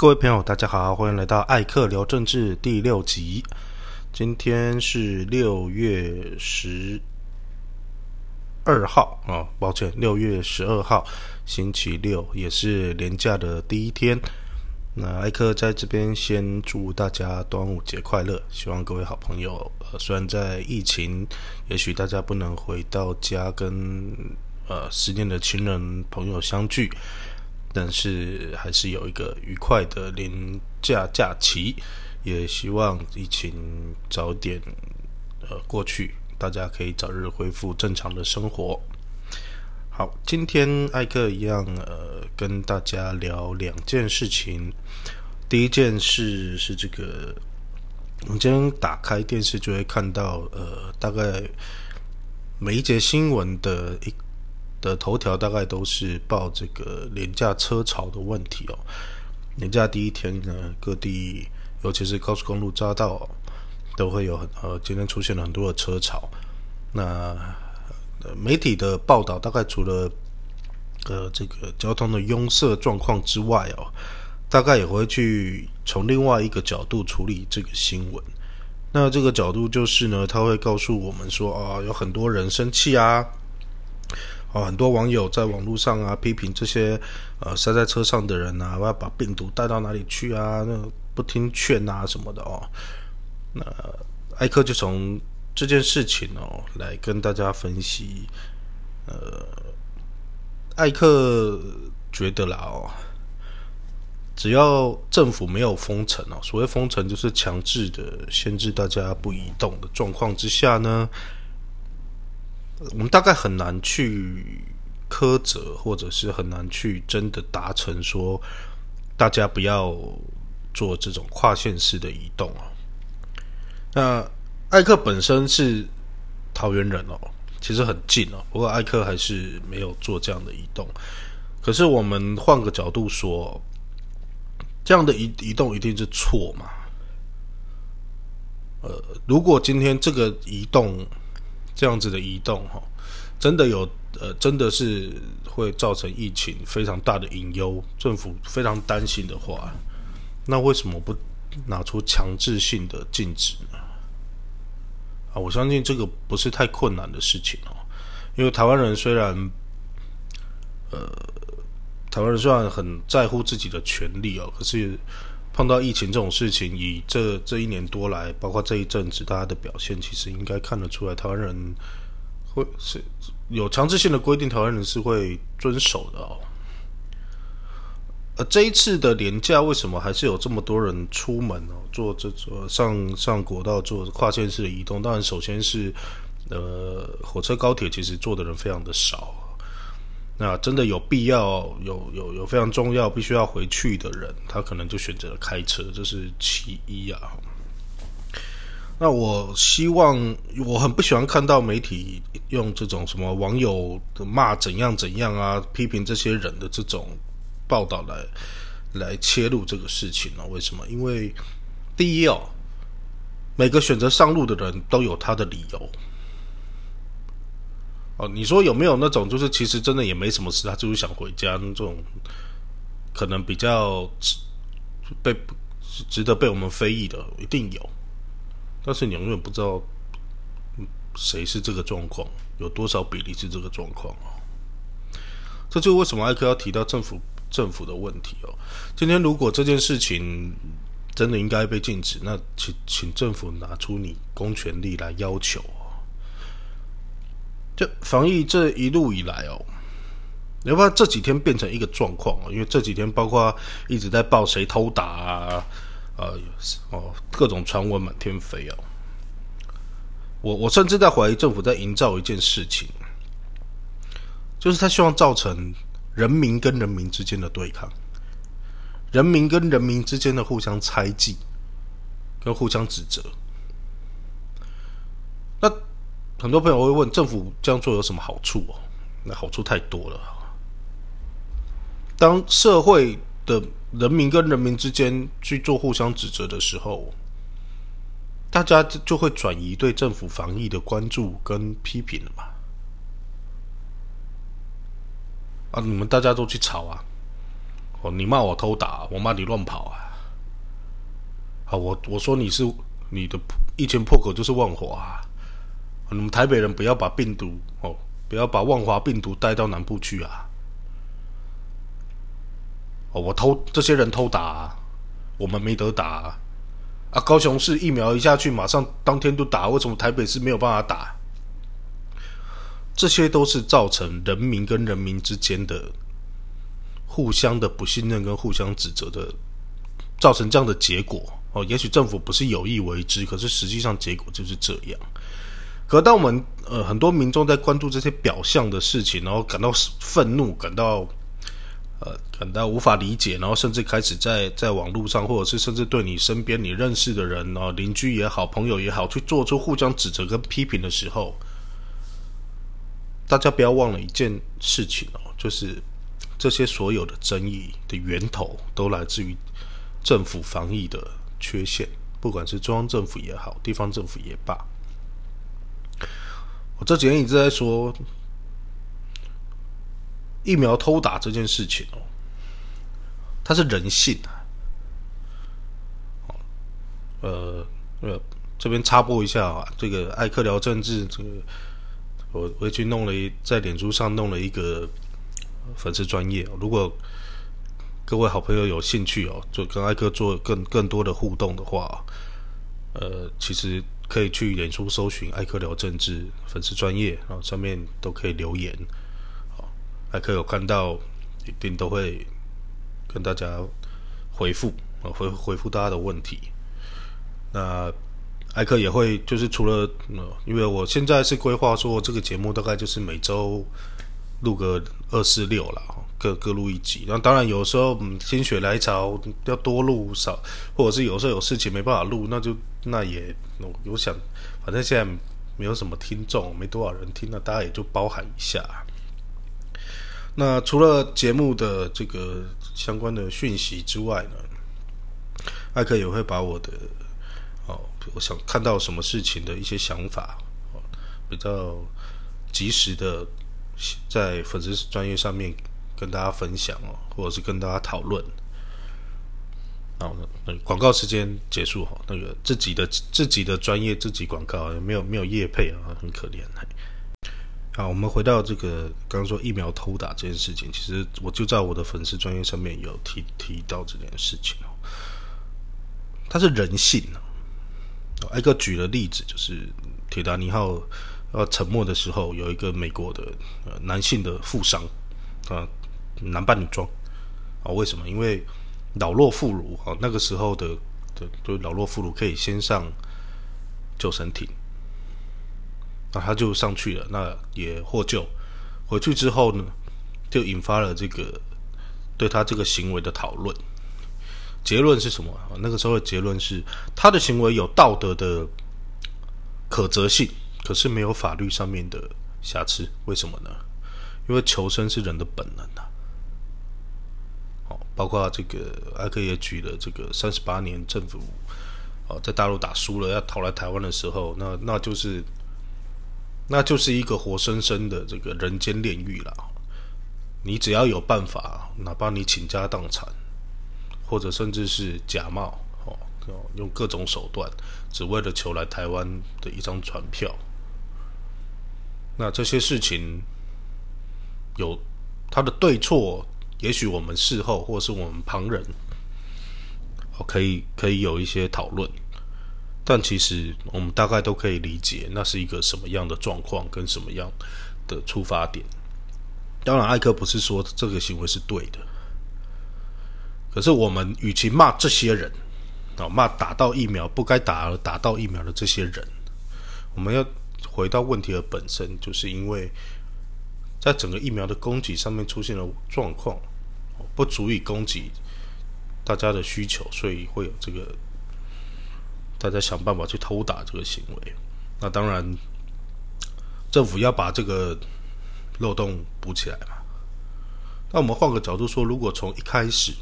各位朋友，大家好，欢迎来到艾克聊政治第六集。今天是六月十二号啊，抱歉，六月十二号，星期六，也是连假的第一天。那艾克在这边先祝大家端午节快乐，希望各位好朋友，呃，虽然在疫情，也许大家不能回到家跟呃思念的亲人朋友相聚。但是还是有一个愉快的年假假期，也希望疫情早点呃过去，大家可以早日恢复正常的生活。好，今天艾克一样呃跟大家聊两件事情。第一件事是这个，我们今天打开电视就会看到呃大概每一节新闻的一。的头条大概都是报这个廉价车潮的问题哦。廉价第一天呢，各地尤其是高速公路匝道都会有很呃，今天出现了很多的车潮。那媒体的报道大概除了呃这个交通的拥塞状况之外哦，大概也会去从另外一个角度处理这个新闻。那这个角度就是呢，他会告诉我们说啊，有很多人生气啊。哦，很多网友在网络上啊批评这些呃塞在车上的人啊，要把病毒带到哪里去啊？那不听劝啊什么的哦。那艾克就从这件事情哦来跟大家分析。呃，艾克觉得啦哦，只要政府没有封城哦，所谓封城就是强制的限制大家不移动的状况之下呢。我们大概很难去苛责，或者是很难去真的达成说，大家不要做这种跨线式的移动哦。那艾克本身是桃园人哦，其实很近哦，不过艾克还是没有做这样的移动。可是我们换个角度说，这样的移移动一定是错嘛？呃，如果今天这个移动，这样子的移动，哈，真的有，呃，真的是会造成疫情非常大的隐忧，政府非常担心的话，那为什么不拿出强制性的禁止呢？啊，我相信这个不是太困难的事情哦，因为台湾人虽然，呃，台湾人虽然很在乎自己的权利哦，可是。碰到疫情这种事情，以这这一年多来，包括这一阵子大家的表现，其实应该看得出来，台湾人会是有强制性的规定，台湾人是会遵守的哦。呃，这一次的廉价为什么还是有这么多人出门哦，做这做上上国道做跨县市的移动？当然，首先是呃火车高铁，其实坐的人非常的少。那真的有必要有有有非常重要必须要回去的人，他可能就选择了开车，这是其一啊。那我希望我很不喜欢看到媒体用这种什么网友的骂怎样怎样啊，批评这些人的这种报道来来切入这个事情呢？为什么？因为第一哦，每个选择上路的人都有他的理由。哦，你说有没有那种，就是其实真的也没什么事，他就是想回家那种，可能比较被值得被我们非议的，一定有。但是你永远不知道谁是这个状况，有多少比例是这个状况哦。这就为什么艾克要提到政府政府的问题哦。今天如果这件事情真的应该被禁止，那请请政府拿出你公权力来要求。就防疫这一路以来哦，你要不然这几天变成一个状况哦，因为这几天包括一直在报谁偷打啊，呃，哦，各种传闻满天飞哦。我我甚至在怀疑政府在营造一件事情，就是他希望造成人民跟人民之间的对抗，人民跟人民之间的互相猜忌跟互相指责。那。很多朋友会问，政府这样做有什么好处哦？那好处太多了。当社会的人民跟人民之间去做互相指责的时候，大家就会转移对政府防疫的关注跟批评了嘛？啊，你们大家都去吵啊，哦，你骂我偷打，我骂你乱跑啊！好，我我说你是你的一拳破口就是万华，你们台北人不要把病毒哦，不要把万华病毒带到南部去啊！哦，我偷这些人偷打，我们没得打啊！高雄市疫苗一下去，马上当天就打，为什么台北市没有办法打？这些都是造成人民跟人民之间的。互相的不信任跟互相指责的，造成这样的结果哦。也许政府不是有意为之，可是实际上结果就是这样。可当我们呃很多民众在关注这些表象的事情，然后感到愤怒，感到呃感到无法理解，然后甚至开始在在网络上，或者是甚至对你身边你认识的人啊，邻居也好，朋友也好，去做出互相指责跟批评的时候，大家不要忘了一件事情哦，就是。这些所有的争议的源头都来自于政府防疫的缺陷，不管是中央政府也好，地方政府也罢。我这几天一直在说疫苗偷打这件事情哦，它是人性啊。呃呃，这边插播一下啊，这个艾克聊政治，这个我回去弄了一在脸书上弄了一个。粉丝专业，如果各位好朋友有兴趣哦，就跟艾克做更更多的互动的话，呃，其实可以去脸书搜寻艾克聊政治粉丝专业，然后上面都可以留言。好，艾克有看到，一定都会跟大家回复啊，回回复大家的问题。那艾克也会就是除了，因为我现在是规划说这个节目大概就是每周。录个二四六了，各各录一集。那当然有时候嗯心血来潮要多录少，或者是有时候有事情没办法录，那就那也我想反正现在没有什么听众，没多少人听，那大家也就包涵一下。那除了节目的这个相关的讯息之外呢，艾克也会把我的哦，我想看到什么事情的一些想法，比较及时的。在粉丝专业上面跟大家分享哦，或者是跟大家讨论。好，那广告时间结束哈。那个自己的自己的专业自己广告没有没有业配啊，很可怜。好，我们回到这个刚刚说疫苗偷打这件事情，其实我就在我的粉丝专业上面有提提到这件事情哦。它是人性啊。挨个举的例子就是铁达尼号。呃，沉没的时候，有一个美国的男性的富商啊，男扮女装啊，为什么？因为老弱妇孺啊，那个时候的的就老弱妇孺可以先上救生艇，那他就上去了，那也获救。回去之后呢，就引发了这个对他这个行为的讨论。结论是什么？那个时候的结论是，他的行为有道德的可责性。可是没有法律上面的瑕疵，为什么呢？因为求生是人的本能啊。包括这个阿克也举了这个三十八年政府哦，在大陆打输了要逃来台湾的时候，那那就是那就是一个活生生的这个人间炼狱了。你只要有办法，哪怕你倾家荡产，或者甚至是假冒哦，用各种手段，只为了求来台湾的一张船票。那这些事情有它的对错，也许我们事后或是我们旁人，可以可以有一些讨论，但其实我们大概都可以理解，那是一个什么样的状况跟什么样的出发点。当然，艾克不是说这个行为是对的，可是我们与其骂这些人，啊，骂打到疫苗不该打而打到疫苗的这些人，我们要。回到问题的本身，就是因为在整个疫苗的供给上面出现了状况，不足以供给大家的需求，所以会有这个大家想办法去偷打这个行为。那当然，政府要把这个漏洞补起来嘛。那我们换个角度说，如果从一开始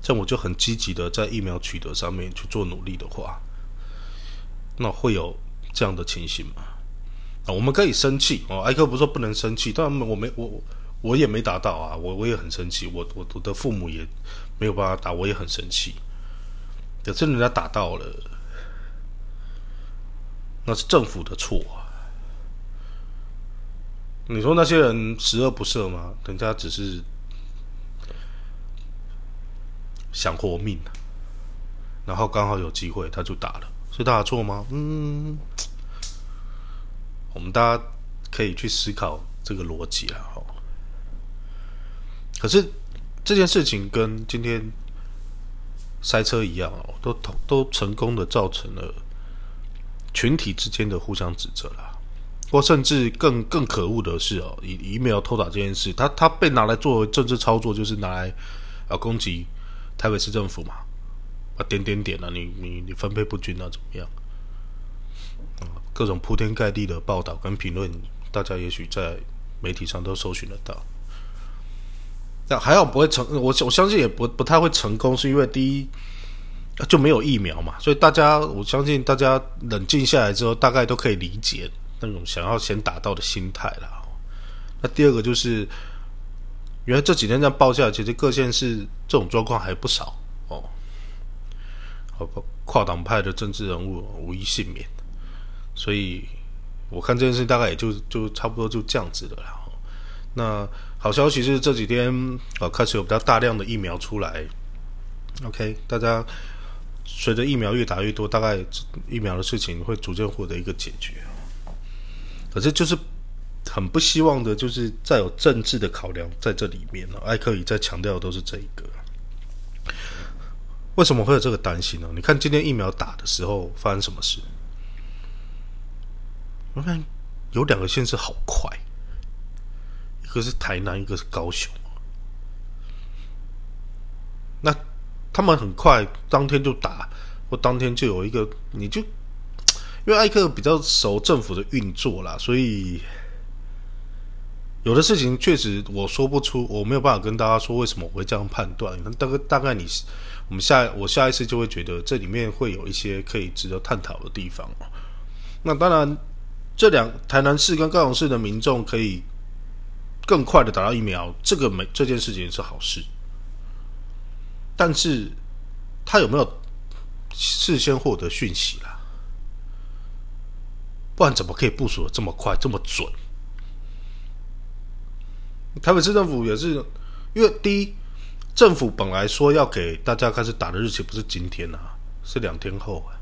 政府就很积极的在疫苗取得上面去做努力的话，那会有。这样的情形嘛，啊，我们可以生气哦。艾克不是说不能生气，但我没我我也没达到啊，我我也很生气，我我我的父母也没有办法打，我也很生气。可是人家打到了，那是政府的错。你说那些人十恶不赦吗？人家只是想活命，然后刚好有机会他就打了，是他的错吗？嗯，我们大家可以去思考这个逻辑啊。可是这件事情跟今天塞车一样哦，都都成功的造成了群体之间的互相指责啦，或甚至更更可恶的是哦，以 email 偷打这件事，他他被拿来作为政治操作，就是拿来啊攻击台北市政府嘛，啊点点点啊，你你你分配不均啊怎么样？各种铺天盖地的报道跟评论，大家也许在媒体上都搜寻得到。那还好不会成，我我相信也不不太会成功，是因为第一就没有疫苗嘛，所以大家我相信大家冷静下来之后，大概都可以理解那种想要先打到的心态了。那第二个就是，原来这几天这样报下来，其实各县市这种状况还不少哦，好跨党派的政治人物无一幸免，所以我看这件事大概也就就差不多就这样子的了。那好消息是这几天啊开始有比较大量的疫苗出来，OK，大家随着疫苗越打越多，大概疫苗的事情会逐渐获得一个解决。可是就是很不希望的，就是再有政治的考量在这里面了。艾克里在强调的都是这一个。为什么会有这个担心呢？你看今天疫苗打的时候发生什么事？我看有两个县市好快。一个是台南，一个是高雄。那他们很快当天就打，或当天就有一个，你就因为艾克比较熟政府的运作啦，所以有的事情确实我说不出，我没有办法跟大家说为什么我会这样判断。大概大概你我们下我下一次就会觉得这里面会有一些可以值得探讨的地方。那当然，这两 台南市跟高雄市的民众可以。更快的打到疫苗，这个没这件事情是好事，但是他有没有事先获得讯息啦？不然怎么可以部署的这么快这么准？台北市政府也是，因为第一，政府本来说要给大家开始打的日期不是今天啊，是两天后啊，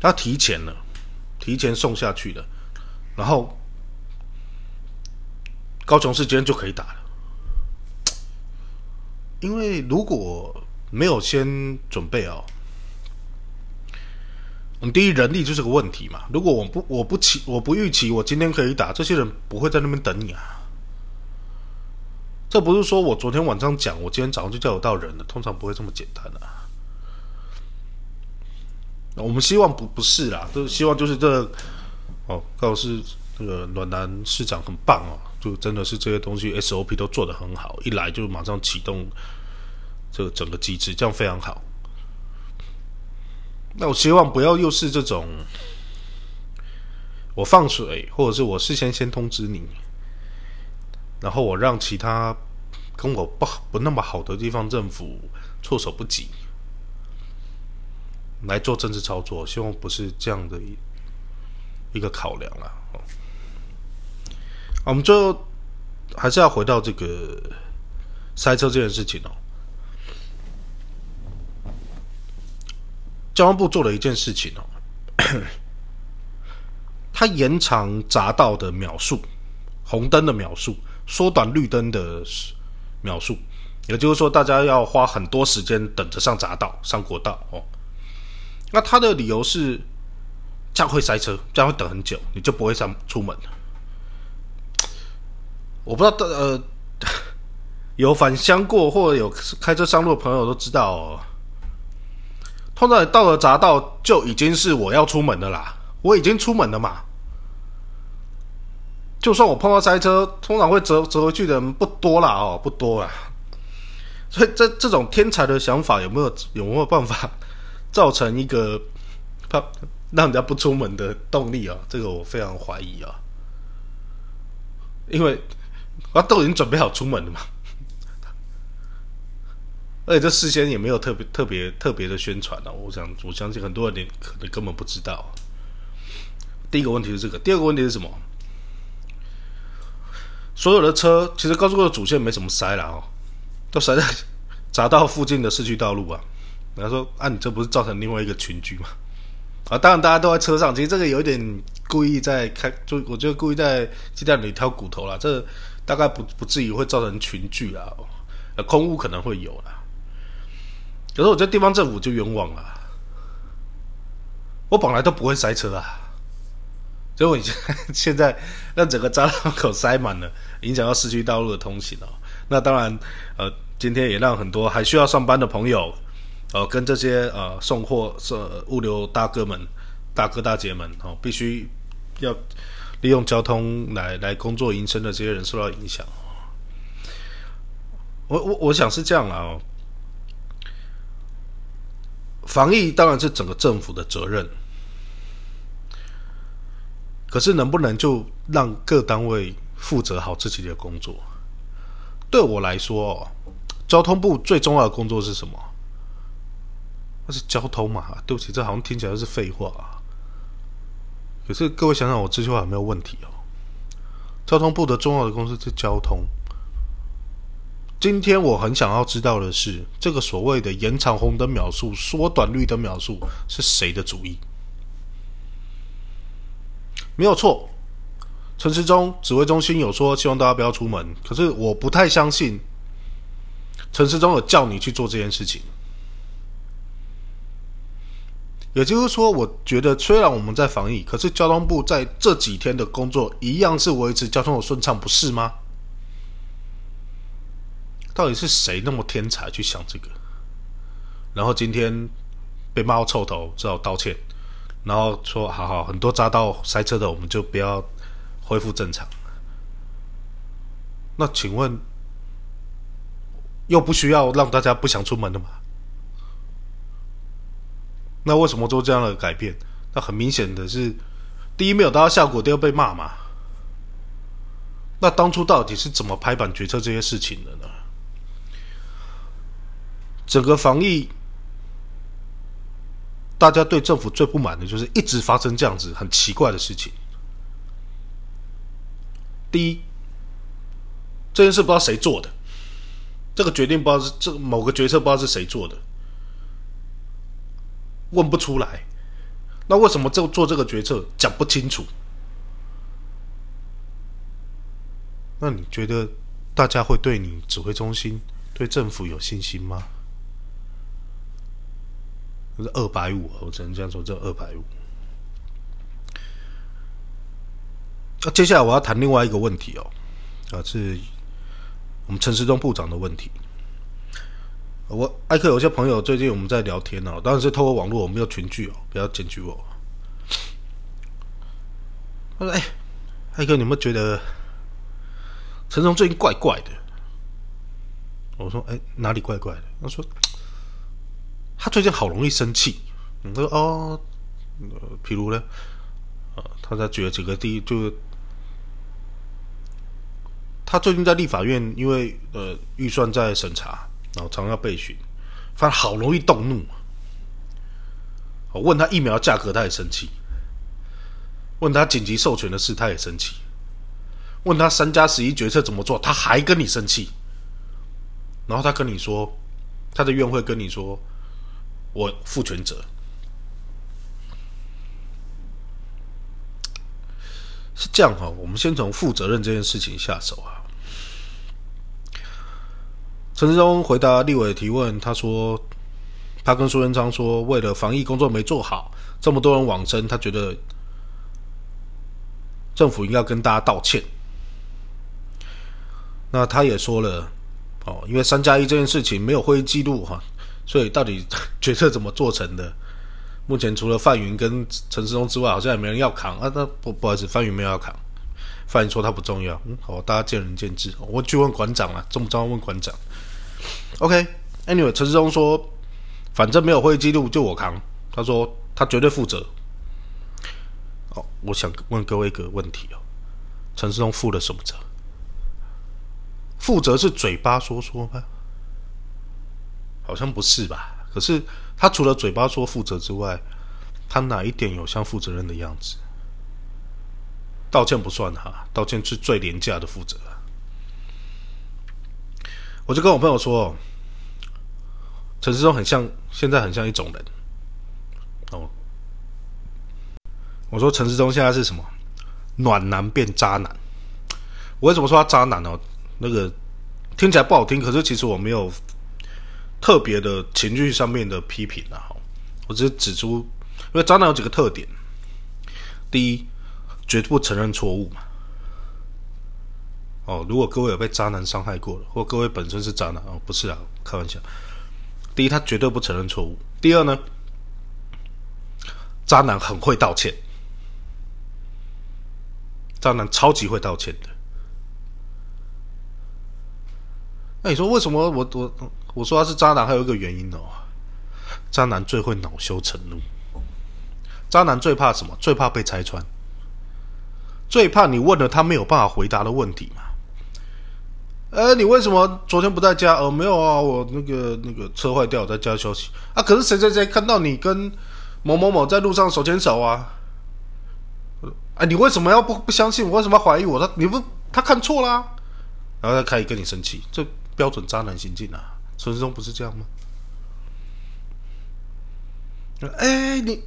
他提前了，提前送下去的，然后。高雄市今天就可以打了，因为如果没有先准备哦，我们第一人力就是个问题嘛。如果我不我不期我不预期我今天可以打，这些人不会在那边等你啊。这不是说我昨天晚上讲，我今天早上就叫得到人了，通常不会这么简单的。我们希望不不是啦，都希望就是这哦，高雄市那个暖男市长很棒哦。就真的是这些东西 SOP 都做得很好，一来就马上启动这个整个机制，这样非常好。那我希望不要又是这种，我放水，或者是我事先先通知你，然后我让其他跟我不不那么好的地方政府措手不及来做政治操作，希望不是这样的一一个考量啊。我们最后还是要回到这个塞车这件事情哦。交通部做了一件事情哦，他延长匝道的秒数，红灯的秒数，缩短绿灯的秒数，也就是说，大家要花很多时间等着上匝道、上国道哦。那他的理由是，这样会塞车，这样会等很久，你就不会上出门了。我不知道，呃，有返乡过或者有开车上路的朋友都知道哦。通常到了匝道，就已经是我要出门的啦。我已经出门了嘛。就算我碰到塞车，通常会折折回去的人不多啦哦，不多啦。所以这这种天才的想法有没有有没有办法造成一个怕让人家不出门的动力啊？这个我非常怀疑啊，因为。啊，都已经准备好出门了嘛。而且这事先也没有特别特别特别的宣传啊，我想我相信很多人可能根本不知道。第一个问题是这个，第二个问题是什么？所有的车其实高速公路主线没怎么塞了哦，都塞在 匝道附近的市区道路啊。他说：“啊，你这不是造成另外一个群聚吗？”啊，当然大家都在车上，其实这个有一点故意在开，就我就故意在鸡蛋里挑骨头了。这大概不不至于会造成群聚啊，空屋可能会有啦。可是我觉得地方政府就冤枉了，我本来都不会塞车啊，结果你现在让整个匝道口塞满了，影响到市区道路的通行哦。那当然，呃，今天也让很多还需要上班的朋友。呃，跟这些呃送货、是物流大哥们、大哥大姐们哦，必须要利用交通来来工作营生的这些人受到影响。我我我想是这样啊，防疫当然是整个政府的责任，可是能不能就让各单位负责好自己的工作？对我来说，交通部最重要的工作是什么？那是交通嘛？对不起，这好像听起来是废话。可是各位想想，我这句话有没有问题哦？交通部的重要的公司是交通。今天我很想要知道的是，这个所谓的延长红灯秒数、缩短绿灯秒数是谁的主意？没有错，陈时中指挥中心有说希望大家不要出门，可是我不太相信陈时中有叫你去做这件事情。也就是说，我觉得虽然我们在防疫，可是交通部在这几天的工作一样是维持交通的顺畅，不是吗？到底是谁那么天才去想这个？然后今天被骂到臭头，只好道歉，然后说：“好好，很多匝道塞车的，我们就不要恢复正常。”那请问，又不需要让大家不想出门的吗？那为什么做这样的改变？那很明显的是，第一没有达到效果，第二被骂嘛。那当初到底是怎么拍板决策这些事情的呢？整个防疫，大家对政府最不满的就是一直发生这样子很奇怪的事情。第一，这件事不知道谁做的，这个决定不知道是这某个决策不知道是谁做的。问不出来，那为什么做做这个决策讲不清楚？那你觉得大家会对你指挥中心、对政府有信心吗？是二百五，我只能这样说，这二百五。那接下来我要谈另外一个问题哦，啊，是我们陈时中部长的问题。我艾克有些朋友最近我们在聊天哦，当然是透过网络，我没有群聚哦，不要检举我。他说：“哎，艾克，你有没有觉得陈松最近怪怪的？”我说：“哎，哪里怪怪的？”他说：“他最近好容易生气。”他说：“哦，譬如呢？啊，他在举了几个例，就他最近在立法院，因为呃预算在审查。”然后常常要备询，反正好容易动怒。我问他疫苗价格，他也生气；问他紧急授权的事，他也生气；问他三加十一决策怎么做，他还跟你生气。然后他跟你说，他的院会跟你说，我负全责，是这样哈。我们先从负责任这件事情下手啊。陈志忠回答立委提问，他说：“他跟苏贞昌说，为了防疫工作没做好，这么多人往生，他觉得政府应该跟大家道歉。”那他也说了，哦，因为三加一这件事情没有会议记录哈，所以到底决策怎么做成的？目前除了范云跟陈世忠之外，好像也没人要扛啊。那不不好意思，范云没有要扛，范云说他不重要。嗯，好，大家见仁见智。我去问馆长了，重不重要？问馆长。OK，Anyway，陈世忠说，反正没有会议记录，就我扛。他说他绝对负责。哦，我想问各位一个问题哦，陈世忠负了什么责？负责是嘴巴说说吗？好像不是吧？可是他除了嘴巴说负责之外，他哪一点有像负责任的样子？道歉不算哈，道歉是最廉价的负责。我就跟我朋友说，陈世忠很像，现在很像一种人。哦，我说陈世忠现在是什么？暖男变渣男。我为什么说他渣男呢？那个听起来不好听，可是其实我没有特别的情绪上面的批评啊。我只是指出，因为渣男有几个特点：第一，绝不承认错误嘛。哦，如果各位有被渣男伤害过了，或各位本身是渣男哦，不是啊，开玩笑。第一，他绝对不承认错误；第二呢，渣男很会道歉，渣男超级会道歉的。那你说为什么我我我说他是渣男？还有一个原因哦，渣男最会恼羞成怒，渣男最怕什么？最怕被拆穿，最怕你问了他没有办法回答的问题嘛。呃，你为什么昨天不在家？哦，没有啊，我那个那个车坏掉，在家休息啊。可是谁谁谁看到你跟某某某在路上手牵手啊？哎，你为什么要不不相信我？为什么要怀疑我？他你不他看错啦？然后他开始跟你生气，这标准渣男行径啊！陈世忠不是这样吗？哎，你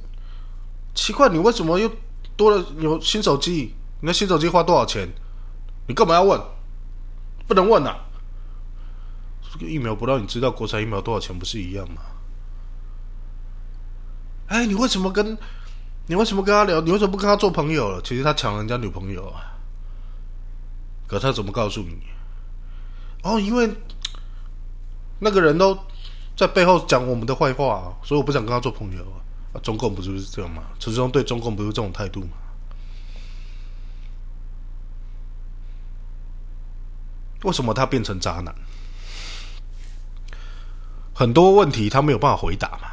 奇怪，你为什么又多了有新手机？你那新手机花多少钱？你干嘛要问？不能问呐！这个疫苗不让你知道国产疫苗多少钱，不是一样吗？哎，你为什么跟你为什么跟他聊？你为什么不跟他做朋友了？其实他抢人家女朋友啊！可他怎么告诉你？哦，因为那个人都在背后讲我们的坏话，所以我不想跟他做朋友啊！中共不就是这样吗？陈世忠对中共不是这种态度吗？为什么他变成渣男？很多问题他没有办法回答嘛。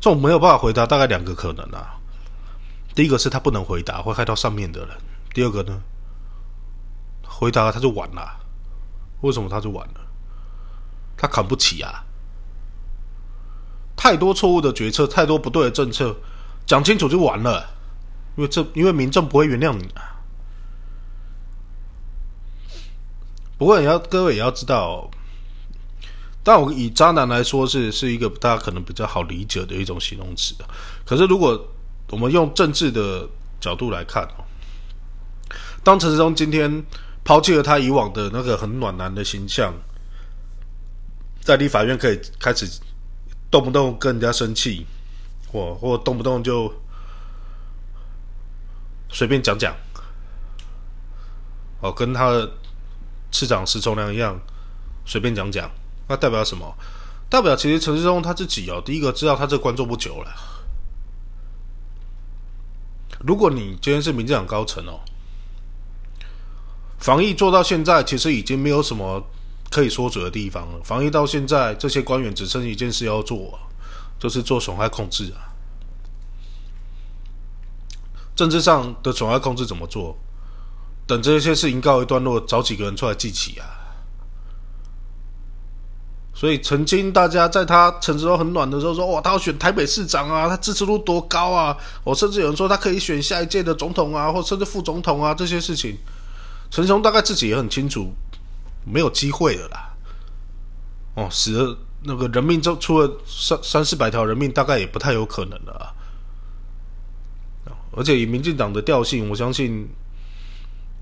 这种没有办法回答，大概两个可能啊。第一个是他不能回答，会害到上面的人；第二个呢，回答他就完了。为什么他就完了？他扛不起啊！太多错误的决策，太多不对的政策，讲清楚就完了。因为这，因为民众不会原谅你啊。不过，也要各位也要知道，但我以渣男来说，是是一个大家可能比较好理解的一种形容词。可是，如果我们用政治的角度来看哦，当陈世忠今天抛弃了他以往的那个很暖男的形象，在立法院可以开始动不动跟人家生气，或或动不动就随便讲讲，哦，跟他的。市长石重良一样，随便讲讲，那代表什么？代表其实陈世忠他自己哦，第一个知道他这官做不久了。如果你今天是民进党高层哦，防疫做到现在，其实已经没有什么可以说嘴的地方了。防疫到现在，这些官员只剩一件事要做，就是做损害控制啊。政治上的损害控制怎么做？等这些事情告一段落，找几个人出来记起啊！所以曾经大家在他陈时中很暖的时候说：“哇，他要选台北市长啊，他支持度多高啊！”我甚至有人说他可以选下一届的总统啊，或甚至副总统啊，这些事情，陈时中大概自己也很清楚，没有机会了啦。哦，死了那个人命，就出了三三四百条人命，大概也不太有可能了啊！而且以民进党的调性，我相信。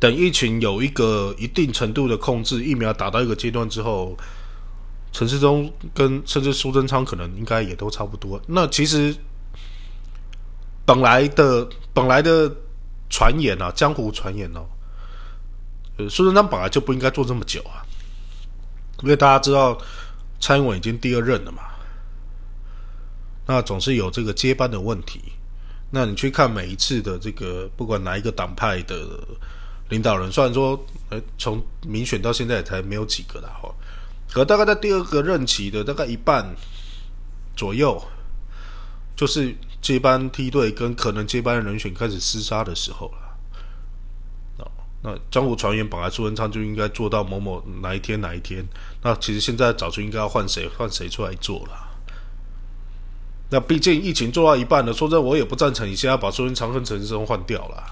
等疫情有一个一定程度的控制，疫苗打到一个阶段之后，陈世忠跟甚至苏贞昌可能应该也都差不多。那其实本来的本来的传言啊，江湖传言哦，呃，苏贞昌本来就不应该做这么久啊，因为大家知道蔡英文已经第二任了嘛，那总是有这个接班的问题。那你去看每一次的这个，不管哪一个党派的。领导人虽然说，呃，从民选到现在才没有几个了哈，可大概在第二个任期的大概一半左右，就是接班梯队跟可能接班的人选开始厮杀的时候了。哦，那江湖传言本来苏文昌就应该做到某某哪一天哪一天，那其实现在早就应该要换谁换谁出来做了。那毕竟疫情做到一半了，说真，我也不赞成你现在把苏文昌跟陈世忠换掉了，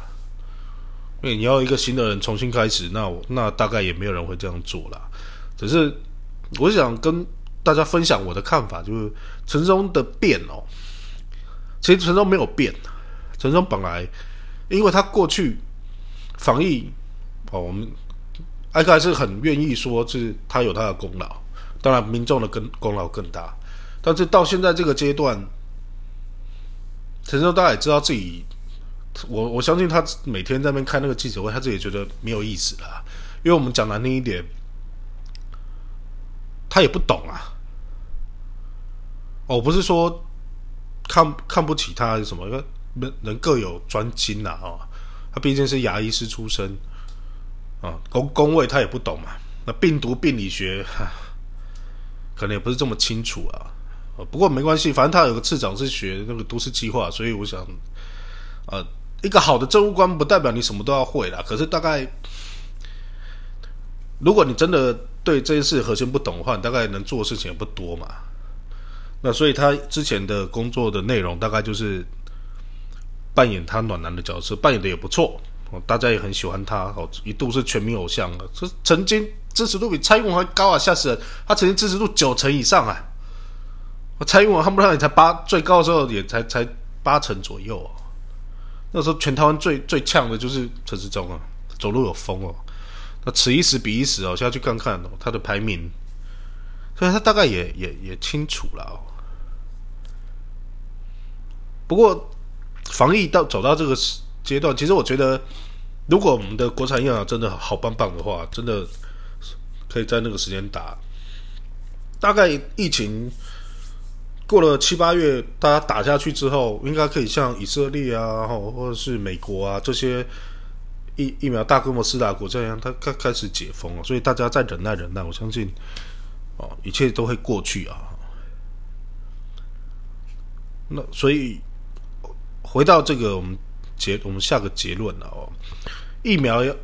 因为你要一个新的人重新开始，那我那大概也没有人会这样做了。只是我想跟大家分享我的看法，就是陈松的变哦，其实陈松没有变，陈松本来因为他过去。防疫哦，我们艾克还是很愿意说，是他有他的功劳。当然，民众的更功劳更大。但是到现在这个阶段，陈松大家也知道自己，我我相信他每天在那边开那个记者会，他自己也觉得没有意思了。因为我们讲难听一点，他也不懂啊。哦，不是说看看不起他还是什么，人人各有专精呐，哦。他毕竟是牙医师出身，啊，工工位他也不懂嘛。那病毒病理学，可能也不是这么清楚啊。不过没关系，反正他有个次长是学那个都市计划，所以我想，呃，一个好的政务官不代表你什么都要会啦。可是大概，如果你真的对这件事核心不懂的话，大概能做的事情也不多嘛。那所以他之前的工作的内容大概就是。扮演他暖男的角色，扮演的也不错，大家也很喜欢他，哦，一度是全民偶像了。这曾经支持度比蔡英文还高啊，吓死人！他曾经支持度九成以上啊，蔡英文他不让也才八，最高的时候也才才八成左右哦。那时候全台湾最最呛的就是陈时中啊，走路有风哦。那此一时彼一时哦，现在去看看哦，他的排名，所以他大概也也也清楚了哦。不过。防疫到走到这个阶段，其实我觉得，如果我们的国产疫苗真的好棒棒的话，真的可以在那个时间打。大概疫情过了七八月，大家打下去之后，应该可以像以色列啊，或者是美国啊这些疫疫苗大规模施打国家一样，它开开始解封了。所以大家再忍耐忍耐，我相信哦，一切都会过去啊。那所以。回到这个，我们结我们下个结论了哦。疫苗要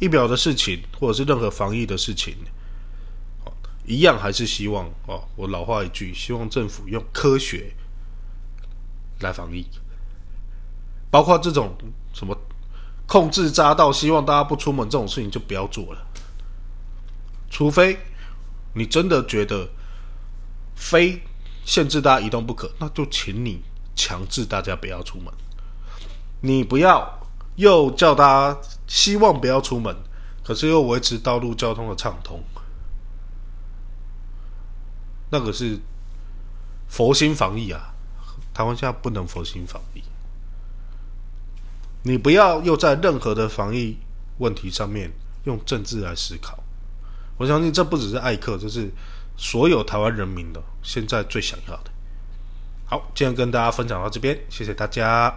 疫苗的事情，或者是任何防疫的事情，一样还是希望哦。我老话一句，希望政府用科学来防疫，包括这种什么控制匝道，希望大家不出门这种事情就不要做了。除非你真的觉得非限制大家移动不可，那就请你。强制大家不要出门，你不要又叫大家希望不要出门，可是又维持道路交通的畅通，那个是佛心防疫啊！台湾现在不能佛心防疫，你不要又在任何的防疫问题上面用政治来思考。我相信这不只是艾克，这是所有台湾人民的现在最想要的。好，今天跟大家分享到这边，谢谢大家。